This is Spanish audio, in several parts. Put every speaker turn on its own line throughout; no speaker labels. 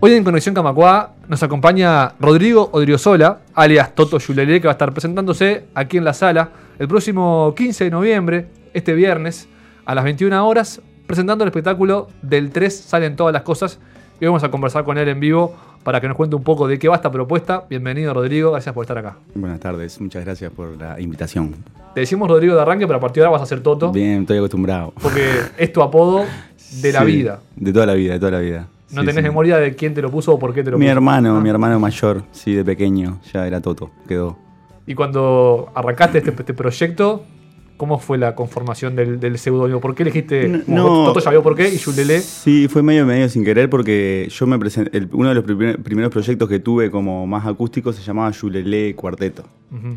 Hoy en Conexión Camacua nos acompaña Rodrigo Odriozola, alias Toto Yulelé, que va a estar presentándose aquí en la sala el próximo 15 de noviembre, este viernes, a las 21 horas, presentando el espectáculo del 3 Salen Todas las Cosas. Y vamos a conversar con él en vivo para que nos cuente un poco de qué va esta propuesta. Bienvenido, Rodrigo, gracias por estar acá.
Buenas tardes, muchas gracias por la invitación.
Te decimos Rodrigo de arranque, pero a partir de ahora vas a ser Toto,
Bien, estoy acostumbrado.
porque es tu apodo de la
Sí,
vida.
De toda la vida, de toda la vida.
No
Sí,
tenés
sí.
memoria de quién te lo puso o por qué te lo
Mi
puso.
hermano,
Ah.
mi hermano mayor, sí, de pequeño, ya era Toto, quedó.
Y cuando arrancaste este, este proyecto, ¿cómo fue la conformación del, del seudónimo? ¿Por qué elegiste?
No.
Toto ya vio por qué y Yulele.
Sí, fue medio medio sin querer porque yo me presenté, el- uno de los primer- primeros proyectos que tuve como más acústico se llamaba Yulele Cuarteto.
Ujú.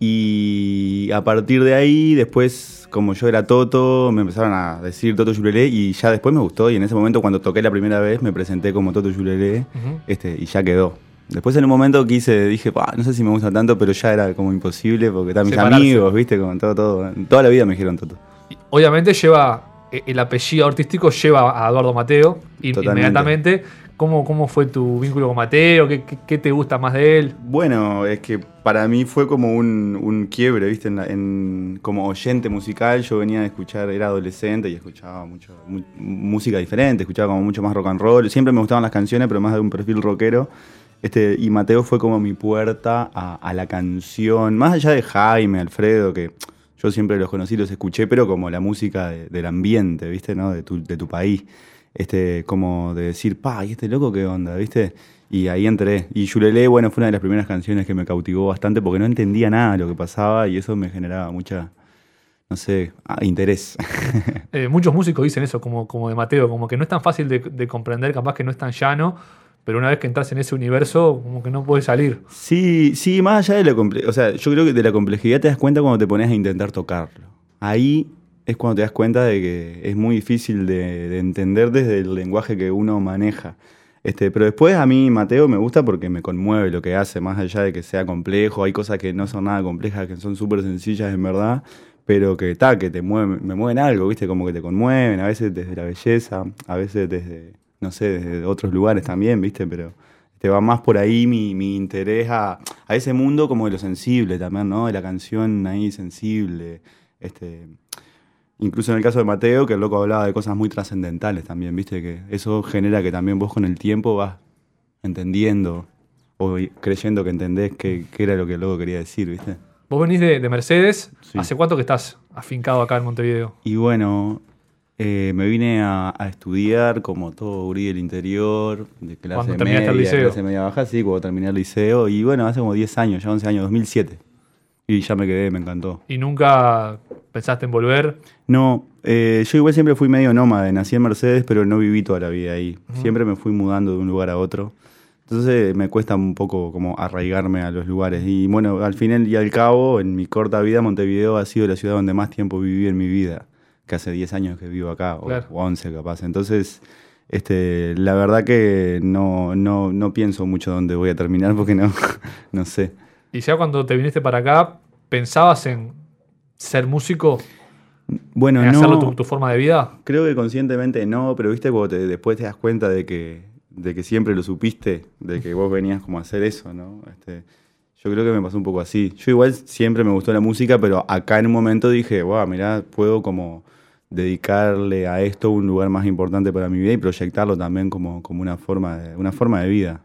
Y a partir de ahí, después, como yo era Toto, me empezaron a decir Toto Yulele y ya después me gustó. Y en ese momento, cuando toqué la primera vez, me presenté como Toto Yulele
Ujú.
este, y ya quedó. Después en un momento quise, dije, "Pa, no sé si me gusta tanto, pero ya era como imposible porque están mis
Separarse.
amigos, viste, como todo, todo. Toda la vida me dijeron Toto.
Y Obviamente lleva, eh, el apellido artístico lleva a Eduardo Mateo
Totalmente.
inmediatamente. ¿Cómo, ¿Cómo fue tu vínculo con Mateo? ¿Qué, qué- te gusta más de él?
Bueno, es que para mí fue como un, un quiebre, ¿viste? En como oyente musical, yo venía a escuchar, era adolescente y escuchaba mucho mu- música diferente, escuchaba como mucho más rock and roll. Siempre me gustaban las canciones, pero más de un perfil rockero. Este, y Mateo fue como mi puerta a, la canción, más allá de Jaime, Alfredo, que yo siempre los conocí, los escuché, pero como la música de- del ambiente, ¿viste? ¿no? De, tu, de tu país. Este, como de decir, pa, ¿y este loco qué onda? ¿Viste? Y ahí entré. Y Yulele, bueno, fue una de las primeras canciones que me cautivó bastante porque no entendía nada de lo que pasaba y eso me generaba mucha, no sé, ah, interés.
Eh, muchos músicos dicen eso, como, como de Mateo, como que no es tan fácil de, de comprender, capaz que no es tan llano, pero una vez que entras en ese universo, como que no puedes salir.
Sí, sí, más allá de la complejidad, o sea, yo creo que de la complejidad te das cuenta cuando te pones a intentar tocarlo. Ahí es cuando te das cuenta de que es muy difícil de, de entender desde el lenguaje que uno maneja. Este, pero después a mí Mateo me gusta porque me conmueve lo que hace, más allá de que sea complejo, hay cosas que no son nada complejas, que son súper sencillas en verdad, pero que ta, que te mueven, me mueven algo, ¿viste? Como que te conmueven, a veces desde la belleza, a veces desde, no sé, desde otros lugares también, ¿viste? Pero te va más por ahí mi, mi interés a, a ese mundo como de lo sensible también, ¿no? De la canción ahí sensible. Este, incluso en el caso de Mateo, que el loco hablaba de cosas muy trascendentales también, ¿viste? Que eso genera que también vos con el tiempo vas entendiendo o creyendo que entendés qué qué era lo que el loco quería decir, ¿viste?
Vos venís de, de Mercedes,
Sí.
¿hace cuánto que estás afincado acá en Montevideo?
Y bueno, eh, me vine a, a estudiar como todo gurí del interior, de clase
Cuando
media,
el liceo.
clase media baja, sí, cuando terminé el liceo. Y bueno, hace como 10 años, ya 11 años, 2007. Y ya me quedé, me encantó.
¿Y nunca pensaste en volver?
No, eh, yo igual siempre fui medio nómade, nací en Mercedes, pero no viví toda la vida ahí. Siempre me fui mudando de un lugar a otro. Entonces me cuesta un poco como arraigarme a los lugares. Y bueno, al final y al cabo, en mi corta vida, Montevideo ha sido la ciudad donde más tiempo viví en mi vida. Que hace 10 años que vivo acá, o,
Claro.
o 11 capaz. Entonces, este, la verdad que no, no, no pienso mucho dónde voy a terminar porque no, no sé.
Y ya cuando te viniste para acá, ¿pensabas en ser músico?
Bueno,
¿En
no.
hacerlo tu, tu forma de vida?
Creo que conscientemente no, pero viste cuando te- después te das cuenta de que, de que siempre lo supiste, de que vos venías como a hacer eso, ¿no? Este, yo creo que me pasó un poco así. Yo igual siempre me gustó la música, pero acá en un momento dije, wow, mirá, puedo como dedicarle a esto un lugar más importante para mi vida y proyectarlo también como, como una, forma de, una forma de vida.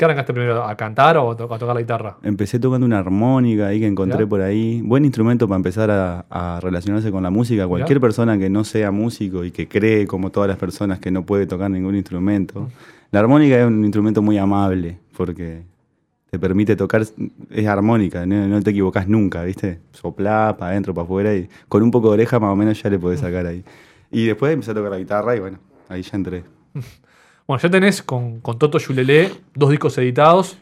¿Qué arrancaste primero? ¿A cantar o a, to- a tocar la guitarra?
Empecé tocando una armónica ahí que encontré por ahí. Buen instrumento para empezar a, a relacionarse con la música. Cualquier persona que no sea músico y que cree, como todas las personas, que no puede tocar ningún instrumento. La armónica es un instrumento muy amable porque te permite tocar, es armónica, no, no te equivocas nunca, ¿viste? Soplá para adentro, para afuera y con un poco de oreja más o menos ya le podés sacar ahí. Y después empecé a tocar la guitarra y bueno, ahí ya entré.
Bueno, ya tenés con, con Toto Yulelé dos discos editados,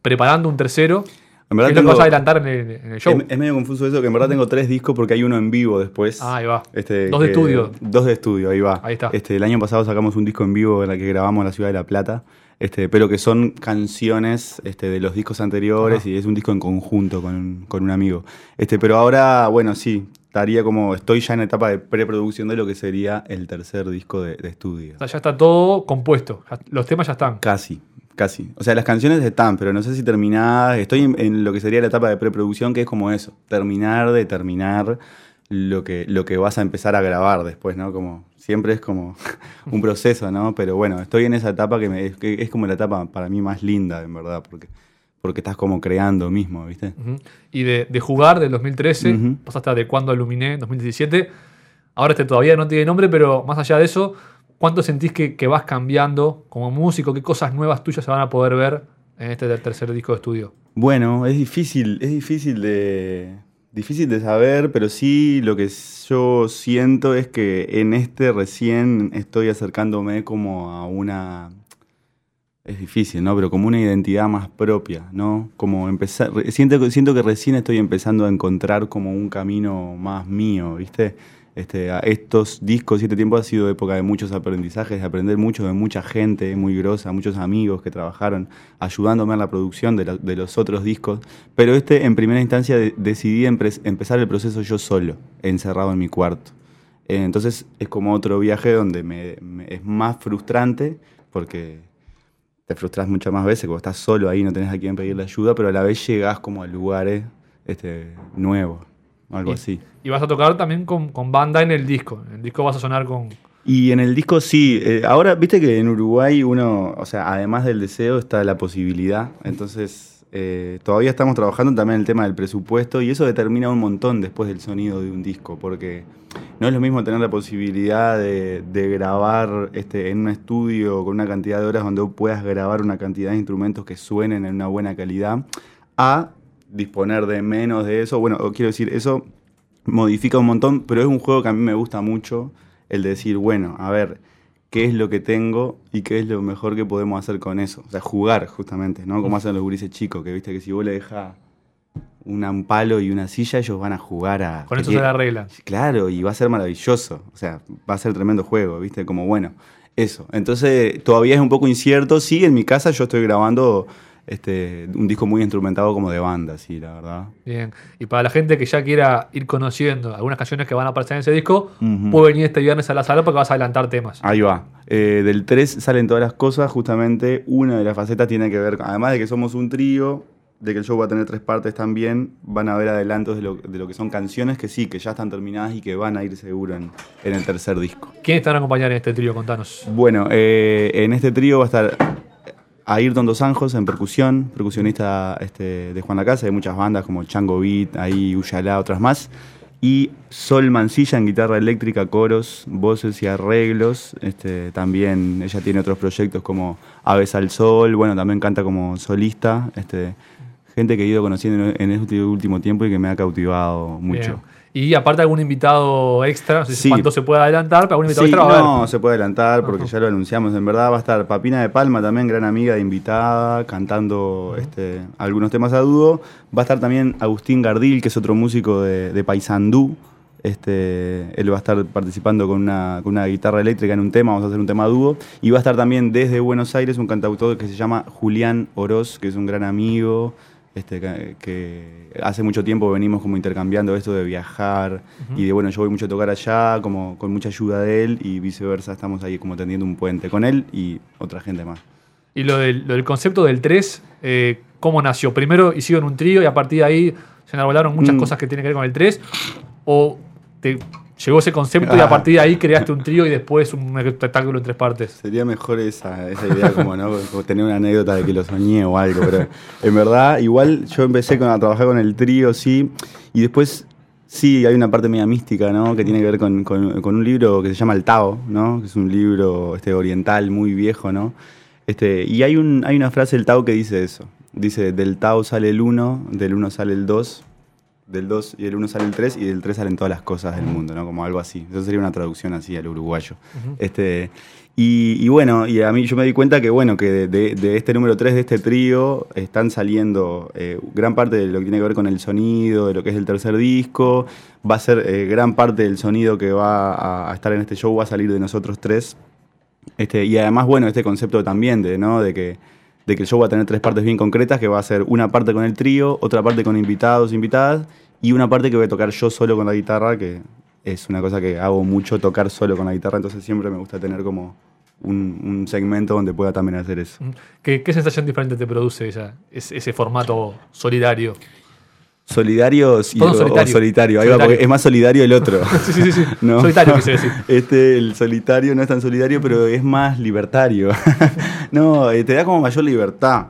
preparando un tercero.
En
¿Qué
verdad tengo-
vas a adelantar en el, en el show?
Es, es medio confuso eso, que en verdad tengo tres discos porque hay uno en vivo después.
Ah, ahí va.
Este,
Dos de
que-
estudio.
Dos de estudio, ahí va.
Ahí está.
Este, el año pasado sacamos un disco en vivo en el que grabamos en la ciudad de La Plata, este, pero que son canciones este, de los discos anteriores
Ajá.
y es un disco en conjunto con, un- con un amigo. Este, pero ahora, bueno, sí, estaría como, estoy ya en etapa de preproducción de lo que sería el tercer disco de, de estudio.
O sea, ya está todo compuesto. Ya- los temas ya están.
Casi, casi. O sea, las canciones están, pero no sé si terminadas. Estoy en, en lo que sería la etapa de preproducción, que es como eso, terminar de terminar lo que, lo que vas a empezar a grabar después, ¿no? Como siempre es como un proceso, ¿no? Pero bueno, estoy en esa etapa que, me- que es como la etapa para mí más linda, en verdad, porque, porque estás como creando mismo, ¿viste?
Y de, de jugar del 2013,
Ujú.
pasaste a de cuando aluminé, 2017. Ahora este todavía no tiene nombre, pero más allá de eso, ¿cuánto sentís que, que vas cambiando como músico? ¿Qué cosas nuevas tuyas se van a poder ver en este ter- tercer disco de estudio?
Bueno, es difícil, es difícil de, difícil de saber, pero sí lo que yo siento es que en este recién estoy acercándome como a una, es difícil, ¿no? Pero como una identidad más propia, ¿no? Como empezar, siento, siento que recién estoy empezando a encontrar como un camino más mío, ¿viste? Este, a estos discos este tiempo ha sido época de muchos aprendizajes, de aprender mucho de mucha gente muy grosa, muchos amigos que trabajaron ayudándome en la producción de, la- de los otros discos. Pero este, en primera instancia, de- decidí empezar el proceso yo solo, encerrado en mi cuarto. Eh, entonces es como otro viaje donde me- es más frustrante porque te frustras muchas más veces cuando estás solo ahí, no tenés a quién pedirle ayuda, pero a la vez llegás como a lugares este, nuevos, algo
Y-
así.
Y vas a tocar también con, con banda en el disco. En el disco vas a sonar con.
Y en el disco sí, eh, ahora viste que en Uruguay uno, o sea, además del deseo está la posibilidad, entonces eh, todavía estamos trabajando también el tema del presupuesto y eso determina un montón después del sonido de un disco, porque no es lo mismo tener la posibilidad de, grabar este, en un estudio con una cantidad de horas donde puedas grabar una cantidad de instrumentos que suenen en una buena calidad, a disponer de menos de eso, bueno, quiero decir, eso modifica un montón, pero es un juego que a mí me gusta mucho, el de decir, bueno, a ver, ¿qué es lo que tengo y qué es lo mejor que podemos hacer con eso? O sea, jugar justamente, ¿no? Como hacen los gurises chicos, que viste que si vos le dejas un palo y una silla, ellos van a jugar a...
Con eso se la arreglan.
Claro, y va a ser maravilloso. O sea, va a ser tremendo juego, ¿viste? Como bueno, eso. Entonces, todavía es un poco incierto. Sí, en mi casa yo estoy grabando este, un disco muy instrumentado como de banda, sí, la verdad.
Bien. Y para la gente que ya quiera ir conociendo algunas canciones que van a aparecer en ese disco,
Ujú.
puede venir este viernes a la sala porque vas a adelantar temas.
Ahí va. Eh, del 3 salen todas las cosas. Justamente una de las facetas tiene que ver, además de que somos un trío, de que el show va a tener tres partes también, van a haber adelantos de lo, de lo que son canciones que sí, que ya están terminadas y que van a ir seguro en, en el tercer disco.
¿Quiénes van a acompañar en este trío? Contanos.
Bueno, eh, en este trío va a estar Ayrton Dos Anjos en percusión, percusionista este, de Juan la Casa, de muchas bandas como Chango Beat, ahí Uyalá, otras más. Y Sol Mancilla en guitarra eléctrica, coros, voces y arreglos. Este, también ella tiene otros proyectos como Aves al Sol, bueno, también canta como solista. Este, gente que he ido conociendo en este último tiempo y que me ha cautivado mucho.
Bien. Y aparte algún invitado extra, no sé
Sí.
cuánto se puede adelantar, pero algún invitado
Sí,
extra va a
no, se puede adelantar porque ya lo anunciamos. En verdad va a estar Papina de Palma, también gran amiga de invitada, cantando este, algunos temas a dúo. Va a estar también Agustín Gardil, que es otro músico de, de Paysandú. Este, él va a estar participando con una, con una guitarra eléctrica en un tema, vamos a hacer un tema a dúo. Y va a estar también desde Buenos Aires un cantautor que se llama Julián Oroz, que es un gran amigo. Este, que, hace mucho tiempo venimos como intercambiando esto de viajar y de bueno, yo voy mucho a tocar allá, como con mucha ayuda de él y viceversa, estamos ahí como tendiendo un puente con él y otra gente más.
Y lo del, lo del concepto del 3, eh, ¿cómo nació? Primero hicieron un trío y a partir de ahí se enarbolaron muchas
Mm.
cosas que tienen que ver con el 3. ¿O te llegó ese concepto y a partir de ahí creaste un trío y después un espectáculo en tres partes.
Sería mejor esa, esa idea, como, ¿no? como tener una anécdota de que lo soñé o algo, pero en verdad, igual yo empecé con, a trabajar con el trío, sí, y después, sí, hay una parte media mística, ¿no? Que tiene que ver con, con- con un libro que se llama El Tao, ¿no? Que es un libro este, oriental muy viejo, ¿no? Este, y hay, un, hay una frase del Tao que dice eso. Dice, del Tao sale el 1, del 1 sale el 2, del 2 y del 1 sale el 3 y del 3 salen todas las cosas del mundo, ¿no? Como algo así. Eso sería una traducción así al uruguayo. este, y, y bueno, y a mí yo me di cuenta que bueno, que de, de- de este número 3 de este trío están saliendo eh, gran parte de lo que tiene que ver con el sonido, de lo que es el tercer disco. Va a ser eh, gran parte del sonido que va a, a estar en este show, va a salir de nosotros tres. Este, y además, bueno, este concepto también de, ¿no? de, que, de que el show va a tener tres partes bien concretas, que va a ser una parte con el trío, otra parte con invitados, invitadas, y una parte que voy a tocar yo solo con la guitarra, que es una cosa que hago mucho, tocar solo con la guitarra, entonces siempre me gusta tener como un, un segmento donde pueda también hacer eso.
¿Qué, qué sensación diferente te produce esa- ese, ese formato solidario?
Solidarios y, o-
solitario.
solitario, ahí va,
Solitario.
porque es más solidario el otro.
Sí, sí, sí. sí.
No.
Solitario quise decir.
Este, el solitario no es tan solidario, pero es más libertario. no, eh, te da como mayor libertad,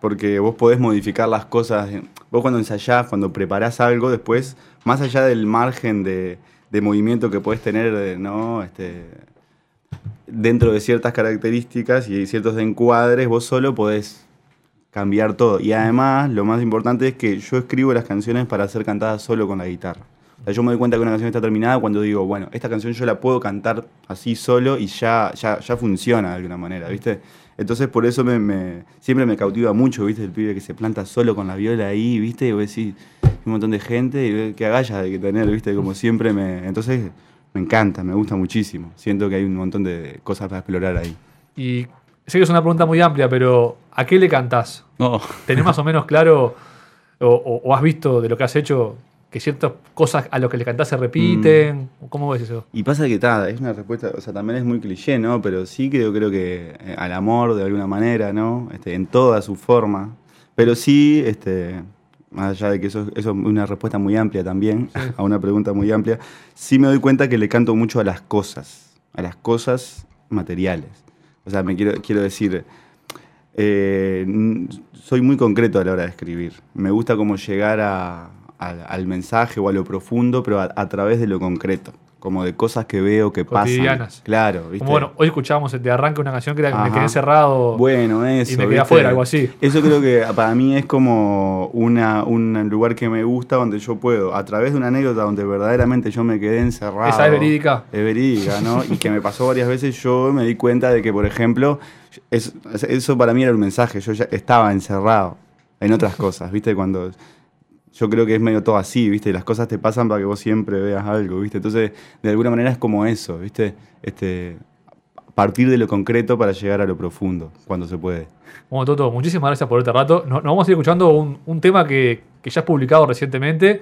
porque vos podés modificar las cosas. Vos cuando ensayás, cuando preparás algo, después, más allá del margen de, de movimiento que podés tener, eh, ¿no? Este, dentro de ciertas características y ciertos encuadres, vos solo podés cambiar todo. Y además, lo más importante es que yo escribo las canciones para ser cantadas solo con la guitarra. O sea, yo me doy cuenta que una canción está terminada cuando digo, bueno, esta canción yo la puedo cantar así solo y ya, ya, ya funciona de alguna manera, ¿viste? Entonces por eso me, me- siempre me cautiva mucho, ¿viste? El pibe que se planta solo con la viola ahí, ¿viste? Y vos decís, un montón de gente y ves qué agallas hay que tener, ¿viste? Como siempre me... Entonces me encanta, me gusta muchísimo. Siento que hay un montón de cosas para explorar ahí.
Y sé que es una pregunta muy amplia, pero ¿a qué le cantás?
No.
¿Tenés más o menos claro o, o- o has visto de lo que has hecho que ciertas cosas a lo que le cantás se repiten? ¿Cómo ves eso?
Y pasa que tal, es una respuesta, o sea, también es muy cliché, ¿no? Pero sí yo creo que eh, al amor de alguna manera, ¿no? Este, en toda su forma. Pero sí, este, más allá de que eso, eso es una respuesta muy amplia también, a una pregunta muy amplia, sí me doy cuenta que le canto mucho a las cosas, a las cosas materiales. O sea, me quiero, quiero decir, eh, soy muy concreto a la hora de escribir. Me gusta como llegar a- al- al mensaje o a lo profundo, pero a, a través de lo concreto, como de cosas que veo que
Cotidianas.
pasan. Claro, ¿viste?
Como bueno, hoy escuchábamos de arranque una canción que era Me quedé encerrado.
Bueno, eso.
y me quedé
¿viste?
afuera, algo así.
Eso creo que para mí es como una, un lugar que me gusta donde yo puedo, a través de una anécdota donde verdaderamente yo me quedé encerrado.
¿Esa es verídica?
Es verídica, ¿no? y que me pasó varias veces, yo me di cuenta de que, por ejemplo, es- eso para mí era un mensaje, yo ya estaba encerrado en otras cosas, ¿viste? Cuando yo creo que es medio todo así, ¿viste? Las cosas te pasan para que vos siempre veas algo, ¿viste? Entonces, de alguna manera es como eso, ¿viste? Este, partir de lo concreto para llegar a lo profundo, cuando se puede.
Bueno, Toto, muchísimas gracias por este rato. Nos, nos vamos a ir escuchando un, un tema que, que ya has publicado recientemente,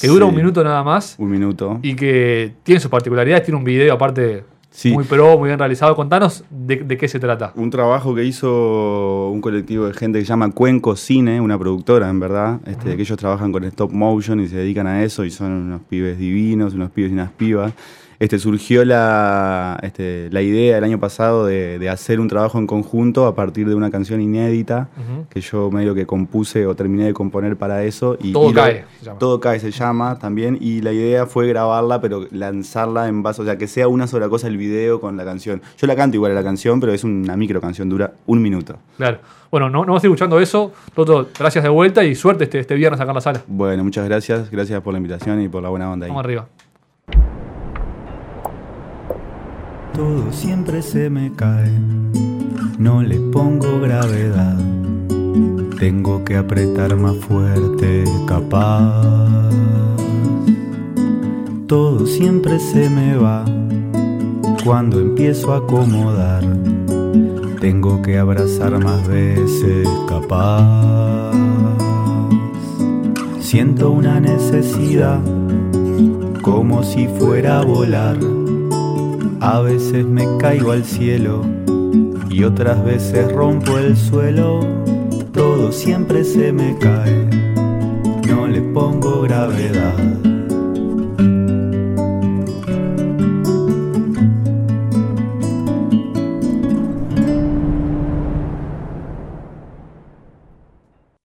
que dura
Sí.
un minuto nada más
Un minuto.
y que tiene sus particularidades. Tiene un video aparte
Sí.
muy pro, muy bien realizado. Contanos de, de qué se trata.
Un trabajo que hizo un colectivo de gente que se llama Cuenco Cine, una productora en verdad, este, que ellos trabajan con stop motion y se dedican a eso y son unos pibes divinos, unos pibes y unas pibas. Este, surgió la, este, la idea el año pasado de, de hacer un trabajo en conjunto a partir de una canción inédita que yo medio que compuse o terminé de componer para eso. Y,
Todo
y lo-
cae, se llama.
Todo cae se llama también y la idea fue grabarla pero lanzarla en base, o sea, que sea una sola cosa el video con la canción. Yo la canto igual a la canción, pero es una micro canción, dura un minuto.
Claro. Bueno, no, no vamos a ir escuchando eso. Toto, gracias de vuelta y suerte este, este viernes acá en la sala.
Bueno, muchas gracias, gracias por la invitación y por la buena onda ahí.
Vamos arriba.
Todo siempre se me cae, no le pongo gravedad. Tengo que apretar más fuerte, capaz. Todo siempre se me va cuando empiezo a acomodar. Tengo que abrazar más veces, capaz. Siento una necesidad, como si fuera a volar. A veces me caigo al cielo y otras veces rompo el suelo. Todo siempre se me cae, no le pongo gravedad.